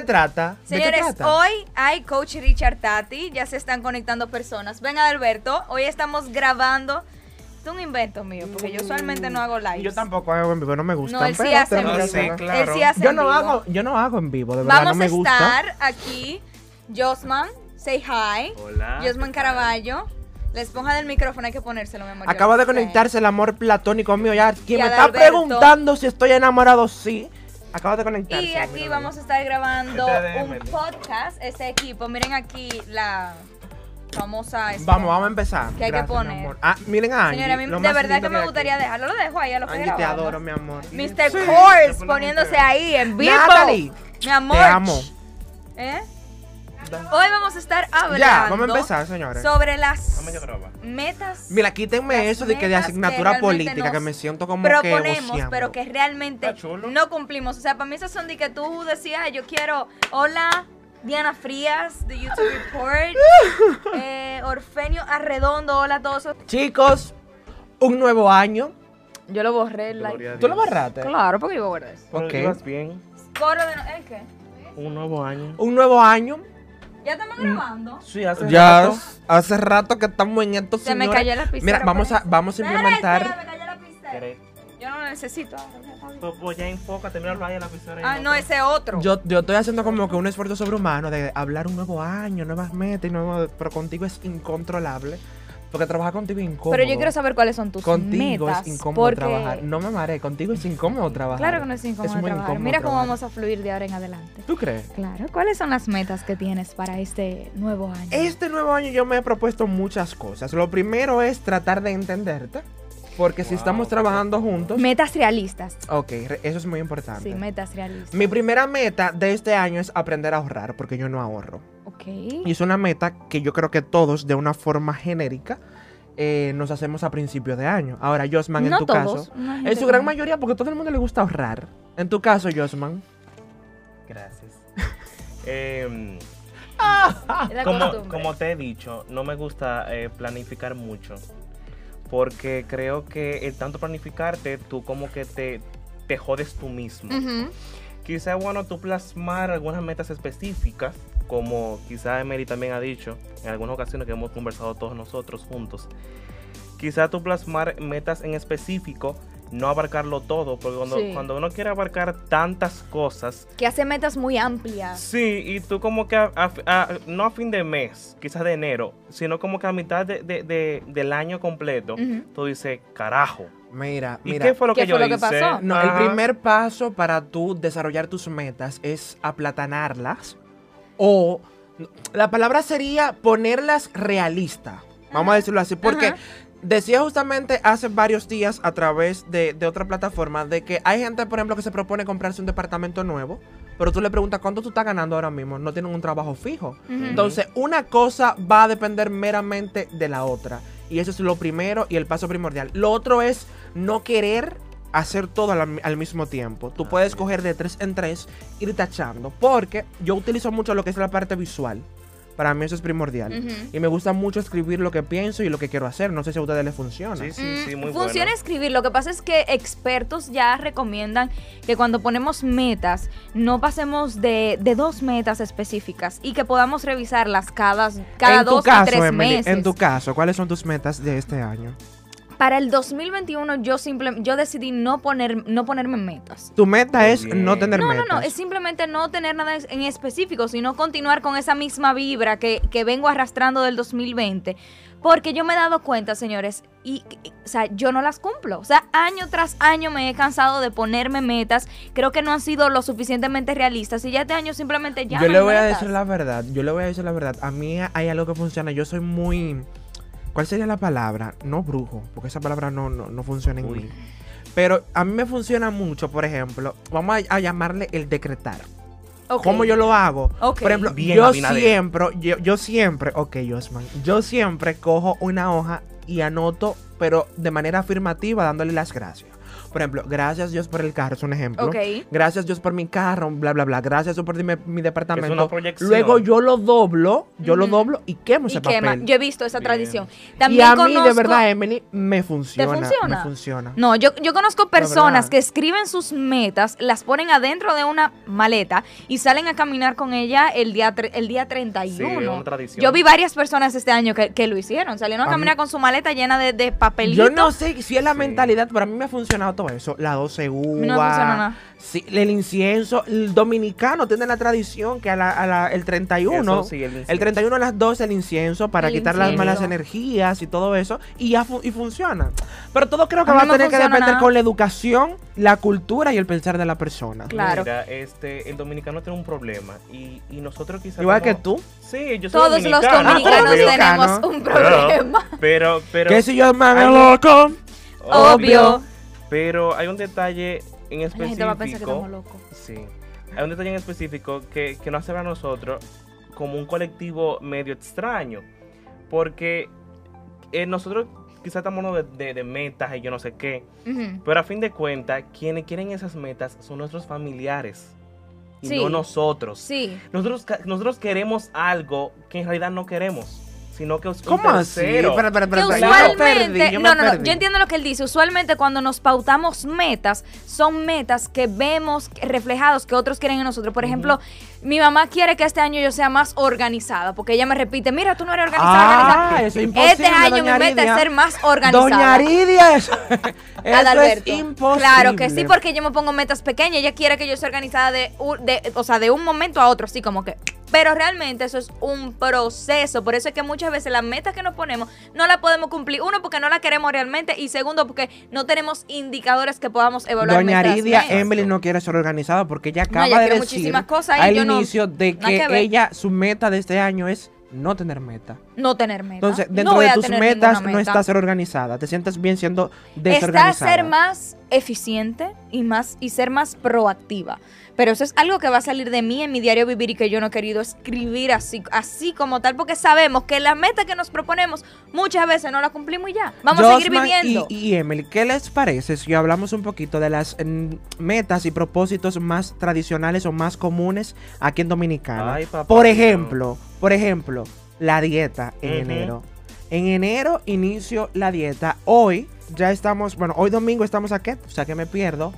qué trata? ¿De qué Señores, trata? hoy hay Coach Richard Tati, ya se están conectando personas. Ven Alberto, hoy estamos grabando. Es un invento mío, porque yo usualmente no hago live. Yo tampoco hago en vivo, no me gusta. No, él sí hace en vivo. sí, claro. Él sí hace Yo en no vivo. hago, yo no hago en vivo, de verdad Vamos no me a gusta. estar aquí, Josman, say hi. Hola. Josman Caraballo. La esponja del micrófono hay que ponérselo, mi amor. Acaba de conectarse el amor platónico mío ya. Quien me está preguntando si estoy enamorado, sí. Acaba de conectarse. Y aquí vamos a estar grabando Este un podcast, este equipo. Miren aquí la famosa... esponja. Vamos, vamos a empezar. ¿Qué hay que Gracias, poner? Ah, miren a Angie. Señora, a mí lo de verdad que me gustaría aquí. dejarlo. Lo dejo ahí a lo que Angie, te adoro, mi amor. Mr. Sí. Course poniéndose ahí en vivo. Natalie, Mi amor. Te amo. ¿Eh? Hoy vamos a estar hablando Ya, vamos a empezar, señores. sobre las yo grabar. Metas Mira, quítenme eso de que de que asignatura realmente política, que me siento como que proponemos, voceando. pero que realmente chulo. no cumplimos. O sea, para mí esas son de que tú decías, "Ay, yo quiero, hola, Diana Frías, de YouTube Report, eh, Orfenio Arredondo, hola a todos. Chicos, un nuevo año. Yo lo borré el like. ¿Tú lo borraste? Claro, porque yo guardé eso. Ok. bien. Coro de no- ¿el qué? Un nuevo año. Un nuevo año. Ya estamos grabando. Sí, hace Ya rato. hace rato que estamos en esto, Se me cayó la lapicera. Mira, vamos a, vamos a implementar. me cayó la. ¿Querés? Yo no lo necesito. Pues, pues ya enfócate, míralo ahí en la pizarra. Ah, no, ese otro. Yo, yo estoy haciendo como que un esfuerzo sobrehumano de hablar un nuevo año, nuevas metas, y nuevo, pero contigo es incontrolable. Porque trabajar contigo es incómodo. Pero yo quiero saber cuáles son tus Contigo metas. es incómodo porque... trabajar. No me mareé, contigo es incómodo trabajar. Claro que no es incómodo muy trabajar. incómodo Mira cómo vamos a fluir de ahora en adelante. ¿Tú crees? Claro, ¿cuáles son las metas que tienes para este nuevo año? Este nuevo año yo me he propuesto muchas cosas. Lo primero es tratar de entenderte. Porque si estamos trabajando juntos. Metas realistas. Ok, eso es muy importante. Sí, metas realistas. Mi primera meta de este año es aprender a ahorrar, porque yo no ahorro. Ok. Y es una meta que yo creo que todos, de una forma genérica, eh, nos hacemos a principio de año. Ahora, Josman, en tu todos. caso. En su gran mayoría, porque a todo el mundo le gusta ahorrar. En tu caso, Josman. Gracias. Em, como te he dicho, no me gusta eh, planificar mucho. Porque creo que el tanto planificarte, tú como que te, te jodes tú mismo. Ujú. Quizá bueno tú plasmar algunas metas específicas, como quizá Emery también ha dicho en algunas ocasiones que hemos conversado todos nosotros juntos. Quizá tú plasmar metas en específico, no abarcarlo todo, porque cuando, Sí. cuando uno quiere abarcar tantas cosas, Que hace metas muy amplias. sí, y tú como que, a- a- a- no a fin de mes, quizás de enero, sino como que a mitad de- de- de- del año completo, tú dices, carajo. Mira, ¿Y mira. qué fue lo ¿Qué que yo lo que hice? pasó? No, el Ajá. primer paso para tú desarrollar tus metas es aplatanarlas o la palabra sería ponerlas realistas. Vamos a decirlo así, porque Ajá. Decía justamente hace varios días a través de, de otra plataforma de que hay gente, por ejemplo, que se propone comprarse un departamento nuevo, pero tú le preguntas cuánto tú estás ganando ahora mismo, no tienen un trabajo fijo. Entonces, una cosa va a depender meramente de la otra. Y eso es lo primero y el paso primordial. Lo otro es no querer hacer todo al, al mismo tiempo. Tú Ah, puedes sí. coger de tres en tres, ir tachando. Porque yo utilizo mucho lo que es la parte visual. Para mí eso es primordial. Y me gusta mucho escribir lo que pienso y lo que quiero hacer. No sé si a ustedes les funciona. Sí, sí, Mm, sí, muy Funciona bueno. escribir. Lo que pasa es que expertos ya recomiendan que cuando ponemos metas, no pasemos de, de dos metas específicas y que podamos revisarlas cada, cada en dos caso, a tres Emily, meses. en tu caso, ¿cuáles son tus metas de este año? Para el 2021 yo simple, yo decidí no poner no ponerme metas. Tu meta es bien. no tener No, no, metas. no, es simplemente no tener nada en específico, sino continuar con esa misma vibra que, que vengo arrastrando del 2020. Porque yo me he dado cuenta, señores, y, y- o sea, yo no las cumplo. O sea, año tras año me he cansado de ponerme metas. Creo que no han sido lo suficientemente realistas. Y ya este año simplemente ya yo no le voy a decir la verdad, yo le voy a decir la verdad. A mí hay algo que funciona. Yo soy muy. ¿Cuál sería la palabra? No brujo, porque esa palabra no, no, no funciona en Uy. mí. Pero a mí me funciona mucho, por ejemplo, vamos a, a llamarle el decretar. Ok. ¿Cómo yo lo hago? Por ejemplo, Bien, yo Abinader. siempre, yo, yo siempre, ok, Osman, yo siempre cojo una hoja y anoto, pero de manera afirmativa, dándole las gracias. Por ejemplo, gracias Dios por el carro, es un ejemplo. Gracias Dios por mi carro, bla, bla, bla. Gracias Dios por mi, mi departamento. una proyección. Luego yo lo doblo, yo lo doblo y quemo Y ese quema. papel. Yo he visto esa Bien. tradición. y También a mí, de verdad, Emily, me funciona. funciona? Me funciona. No, yo, yo conozco personas que escriben sus metas, las ponen adentro de una maleta y salen a caminar con ella el día, el día 31. Sí, una tradición. Yo vi varias personas este año que, que lo hicieron. Salieron a A caminar mí- con su maleta llena de, de papelitos. Yo no sé si es la Sí. mentalidad, pero a mí me ha funcionado todo eso. La 12 uvas. mí no me funciona nada. Sí, el incienso. El dominicano tiene la tradición que a la, a la- el 31. Eso sí, el el, incienso. 31 a las 12 el incienso para El quitar las malas energías y todo eso. Y ya fu- y funciona. Pero todo creo que A va a tener que depender nada. con la educación, la cultura y el pensar de la persona. Claro. Mira, este, el dominicano tiene un problema y, y nosotros quizás... Igual que tú. Sí, yo soy Todos los dominicano, dominicanos obvio. tenemos un problema. Pero, pero... que si yo me loco. Obvio. Pero hay un detalle en La gente va a pensar que específico... estamos locos. Sí. Hay un detalle en específico que, que nos hace ver a nosotros como un colectivo medio extraño. Porque eh, nosotros quizás estamos de, de- de metas y yo no sé qué. Pero a fin de cuentas, quienes quieren esas metas son nuestros familiares. Y Sí. no nosotros. Sí. Nosotros, nosotros queremos algo que en realidad no queremos. Sino que es un ¿Cómo así? tercero. Que me usualmente, perdí, yo me no, no, no, yo entiendo lo que él dice. Usualmente cuando nos pautamos metas, son metas que vemos reflejados que otros quieren en nosotros. Por ejemplo, mi mamá quiere que este año yo sea más organizada, porque ella me repite, mira, tú no eres organizada. Ah, organizada". eso es imposible, Este año mi meta es ser más organizada. Doña Aridia, eso, eso es Adalberto. imposible. Claro que sí, porque yo me pongo metas pequeñas. Ella quiere que yo sea organizada de, un- de, o sea, de un momento a otro, así como que. Pero realmente eso es un proceso. Por eso es que muchas veces las metas que nos ponemos no las podemos cumplir. Uno, porque no las queremos realmente. Y segundo, porque no tenemos indicadores que podamos evaluar. Doña Aridia, metas. Emily no quiere ser organizada porque ella acaba ella de decir muchísimas cosas al yo no- inicio de nada que, que ella, su meta de este año es no tener meta. No tener metas. Entonces, dentro de tus metas no está ser organizada. Te sientes bien siendo Está desorganizada. ser más eficiente y más y ser más proactiva. Pero eso es algo que va a salir de mí en mi diario vivir y que yo no he querido escribir así, así como tal, porque sabemos que las metas que nos proponemos muchas veces no las cumplimos y ya. Vamos a seguir viviendo. Y, y Emily, ¿qué les parece si hablamos un poquito de las mm, metas y propósitos más tradicionales o más comunes aquí en Dominicana? Ay, papá por ejemplo, por ejemplo, la dieta en enero. En enero inicio la dieta. Hoy ya estamos, bueno, hoy domingo estamos a qué? O sea que me pierdo.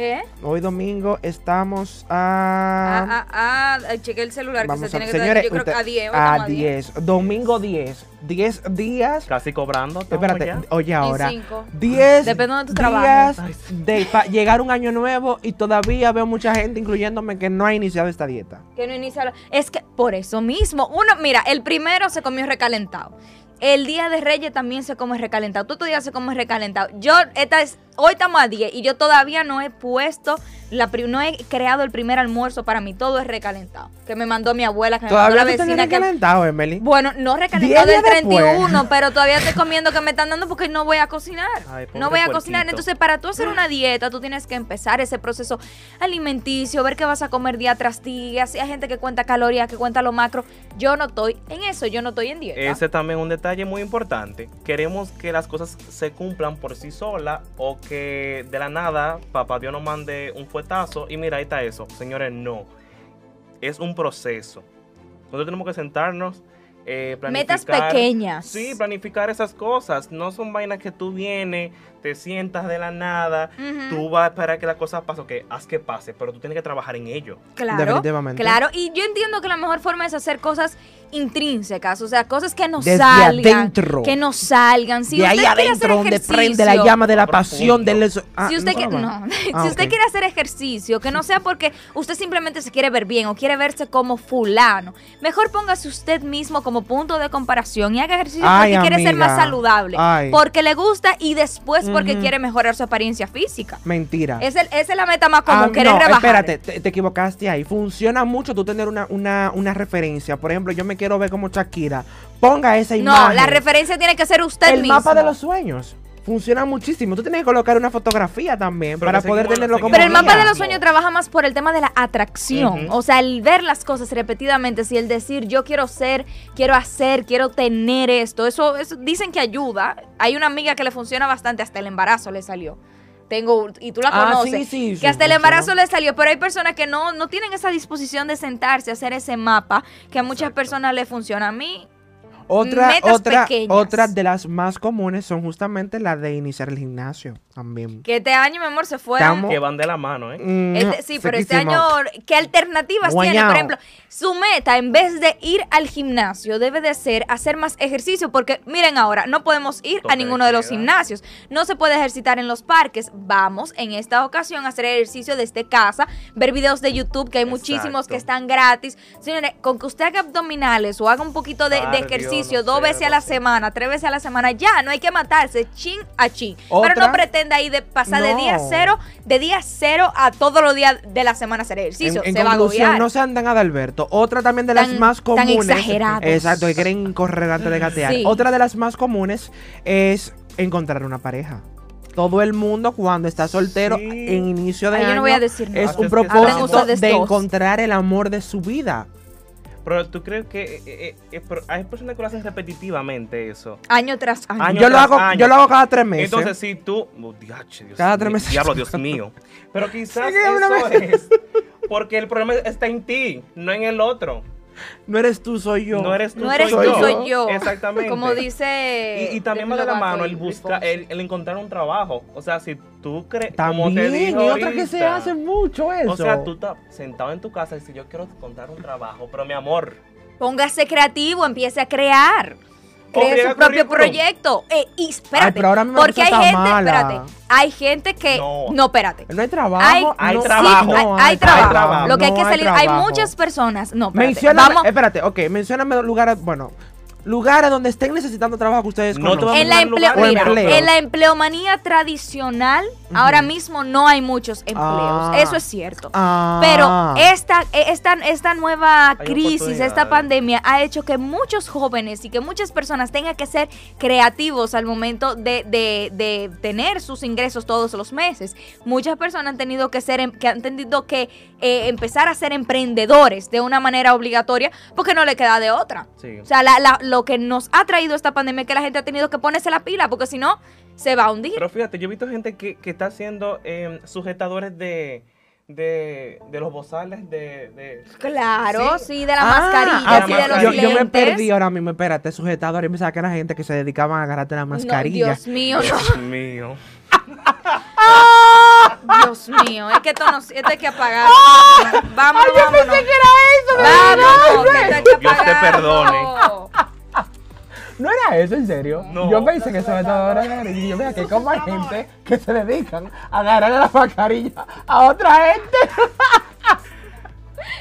¿Eh? Hoy domingo estamos Ah, a... ah, ah, chequé el celular que vamos se a- tiene que señores, yo creo que a 10. hoy a estamos 10. Domingo 10. 10 días. Casi cobrando. Espérate, ya. oye ahora. Y cinco. 10 Depende de donde tú días trabajes. de llegar un año nuevo y todavía veo mucha gente, incluyéndome, que no ha iniciado esta dieta. Que no inicia Es que por eso mismo, uno, mira, el primero se comió recalentado. El día de Reyes también se come recalentado. Tú días se come recalentado. Yo, esta es, hoy estamos a 10 y yo todavía no he puesto, la, pri- no he creado el primer almuerzo para mí. Todo es recalentado. Que me mandó mi abuela, que me mandó la vecina. Que, calentado, Emily. bueno, no recalentado del días después. 31, pero todavía estoy comiendo que me están dando porque no voy a cocinar. Ay, no voy a cocinar. Entonces, para tú hacer una dieta, tú tienes que empezar ese proceso alimenticio, ver qué vas a comer día tras día. Si hay gente que cuenta calorías, que cuenta lo macro. Yo no estoy en eso, yo no estoy en dieta. Ese también es un detalle muy importante. Queremos que las cosas se cumplan por sí solas o que de la nada papá Dios nos mande un fuetazo y mira, ahí está eso. Señores, no. Es un proceso. Nosotros tenemos que sentarnos, eh, Metas planificar. pequeñas. Sí, planificar esas cosas. No son vainas que tú vienes, te sientas de la nada, tú vas a esperar que la cosa pase, ok, haz que pase, pero tú tienes que trabajar en ello. Claro, Definitivamente. claro. Y yo entiendo que la mejor forma es hacer cosas intrínsecas, o sea, cosas que nos Desde salgan, adentro. que nos salgan. Si de ahí usted quiere hacer adentro, donde prende la ejercicio- llama de la pasión del... Ah, si usted, ¿no Ah, si usted quiere hacer ejercicio, que no sea porque usted simplemente se quiere ver bien o quiere verse como fulano, mejor póngase usted mismo como punto de comparación y haga ejercicio Ay, porque quiere ser más saludable, Ay. porque le gusta y después porque quiere mejorar su apariencia física. Mentira. Es el- esa es la meta más común, Ah, querer no, rebajar. espérate, te, te equivocaste ahí. Funciona mucho tú tener una, una, una referencia. Por ejemplo, yo me quiero ver como Shakira. Ponga esa No, imagen. la referencia tiene que ser usted El mismo. mapa de los sueños. Funciona muchísimo. Tú tienes que colocar una fotografía también Pero para poder tenerlo como Pero el mapa de los sueños trabaja más por el tema de la atracción. O sea, el ver las cosas repetidamente, si el decir yo quiero ser, quiero hacer, quiero tener esto, eso, eso dicen que ayuda. Hay una amiga que le funciona bastante, hasta el embarazo le salió. tengo, y tú la Ah, conoces, sí, sí, sí, que hasta el embarazo le salió, pero hay personas que no, no tienen esa disposición de sentarse a hacer ese mapa, que a muchas Exacto. personas le funciona. A mí, Otra, Metas otra, pequeñas. otra de las más comunes son justamente la de iniciar el gimnasio también. que este año, mi amor, se fueron... Estamos- Que van de la mano, ¿eh? Mm, Este- sí, pero este año, ¿qué alternativas tiene? Por ejemplo, su meta, en vez de ir al gimnasio, debe de ser hacer más ejercicio, porque miren ahora, no podemos ir Toque a ninguno de los gimnasios, no se puede ejercitar en los parques. Vamos, en esta ocasión, a hacer ejercicio desde casa, ver videos de YouTube, que hay muchísimos que están gratis. Señores, con que usted haga abdominales o haga un poquito de, de Cardio, ejercicio no dos sé, veces a la semana, tres veces a la semana, ya, no hay que matarse, chin a chin. Pero no pretenda ahí de pasar de día cero, de día cero a todos los días de la semana hacer ejercicio. En, en se va a agobiar. no sean tan Adalberto. Otra también de las Tan- más tan comunes. exagerados. Exacto, que quieren correr antes de gatear. Sí. Otra de las más comunes es encontrar una pareja. Todo el mundo cuando está soltero Sí. en inicio de Ay, yo año no voy a decir nada. es un propósito de encontrar el amor de su vida. Pero tú crees que eh, eh, eh, pero hay personas que lo hacen repetitivamente eso. Año tras año. Año yo lo hago, año. yo lo hago cada tres meses. Entonces, si tú. oh, diache, Dios Cada mío, tres meses. Diablo, Dios mío. Pero quizás Sí, eso es. Porque el problema está en ti, no en el otro. No eres tú, soy yo. No eres tú, no eres soy tú, yo. soy yo. Exactamente. Como dice. Y, y también va de la mano el buscar, el, el encontrar un trabajo. O sea, si tú crees, como te También, digo y otra que se hace mucho eso. O sea, tú estás sentado en tu casa y dices, yo quiero encontrar un trabajo, pero mi amor, Póngase creativo, empiece a crear. Cree su propio currículum. proyecto. Eh, y espérate. pero ahora porque hay gente, mala. espérate. Hay gente que. No, No. espérate. no hay trabajo. Hay, Hay no- trabajo. sí, hay, no hay trabajo. trabajo. Lo que hay que salir. Hay muchas personas. No, espérate. Menciona, Vamos. espérate, ok, mencióname lugares, bueno, lugares donde estén necesitando trabajo que ustedes No conozcan. En la, empleo- lugares, mira, empleo. en la empleomanía tradicional, ahora mismo no hay muchos empleos. Ah. Eso es cierto. Ah. Pero esta, esta, esta nueva Hay crisis, esta pandemia ha hecho que muchos jóvenes y que muchas personas tengan que ser creativos al momento de, de- de tener sus ingresos todos los meses. Muchas personas han tenido que ser, em- que han tenido que eh, empezar a ser emprendedores de una manera obligatoria porque no le queda de otra. sí. O sea, la- la- lo que nos ha traído esta pandemia es que la gente ha tenido que ponerse la pila porque si no, se va a hundir. Pero fíjate, yo he visto gente que, que está haciendo eh, sujetadores de, de, de los bozales de... de- Claro, sí, Sí. de la Ah, mascarilla, ah, sí, de los yo, lentes. yo me perdí ahora mismo, espérate, sujetador, y me que era gente que se dedicaban a agarrarte la No, mascarilla. Dios mío, no. Dios mío. Dios mío, es que esto, no, esto hay que apagarlo. Vámonos, vámonos. que era eso, Vámonos, que esto hay que Dios te apagarlo. No era eso, en serio. No. Yo pensé que sujetador era y yo vea que como hay gente que se dedican a agarrar la mascarilla a otra gente.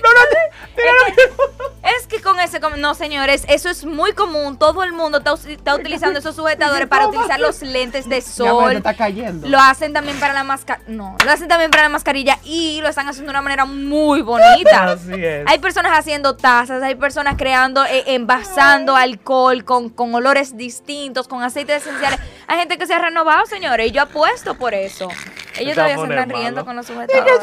no, no, Es que con ese, com- no señores, eso es muy común. Todo el mundo está, utilizando esos sujetadores para utilizar los lentes de sol. está cayendo. Lo hacen también para la mascarilla. No, lo hacen también para la mascarilla y lo están haciendo de una manera muy bonita. Así es. Hay personas haciendo tazas, hay personas creando, eh, envasando alcohol con, con olores distintos, con aceites esenciales. Hay gente que se ha renovado, señores, y yo apuesto por eso. Ellos todavía se están riendo malo. con los sujetadores.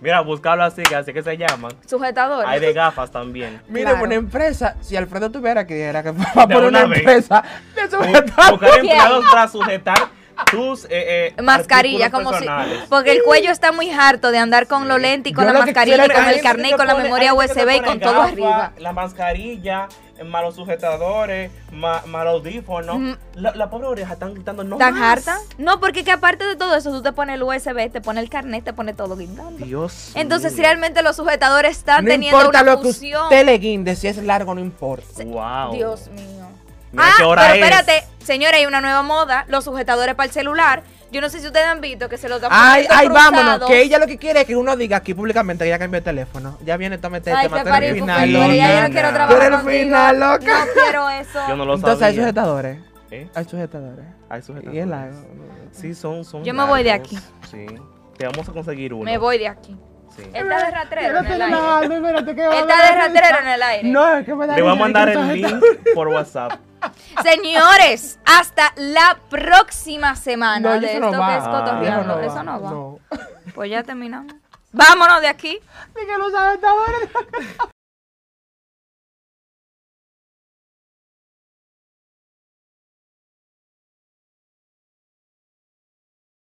Mira, buscarlo así, que así que se llaman. Sujetadores. Hay de gafas también. Mire, Claro. una empresa, si Alfredo tuviera que era que va a poner una vez. empresa de Bu- sujetador. Buscar empleados para sujetar tus eh, eh, Mascarilla, como si. Porque el cuello está muy harto de andar con los lentes y con Yo la lo mascarilla y con el carnet y con la memoria USB y con todo arriba. La mascarilla, malos sujetadores, ma, mal audífono. Ujú. la, la pobre oreja están gritando, no ¿Tan más. harta? No, porque que aparte de todo eso, tú te pones el USB, te pones el carnet, te pones todo guindando. Dios Entonces, mío. realmente los sujetadores están No teniendo importa una lo que usted le guinde, si es largo no importa. Wow. Dios mío. Mira ah, qué hora pero es. espérate, señora, hay una nueva moda, los sujetadores para el celular. Yo no sé si ustedes han visto que se los están Ay, ay, vámonos. Que ella lo que quiere es que uno diga aquí públicamente que ya cambió el teléfono. Ya viene, toma este tema. tú eres final, loca. ya yo no quiero trabajar contigo. final, loca. No quiero eso. Yo no lo Entonces hay sabía. sujetadores. ¿Eh? Hay sujetadores. Hay Y es sujetadores. largo. Sí, son, son Yo me voy de aquí. Sí. Te vamos a conseguir uno. Me voy de aquí. Sí. Está de en el aire. va está a de risa. en el aire. No, es que me da Le voy a mandar el link por WhatsApp. Señores, hasta la próxima semana No, de eso esto no va. que es cotorreando. Ah, Eso no va. No. Pues ya terminamos. Vámonos de aquí.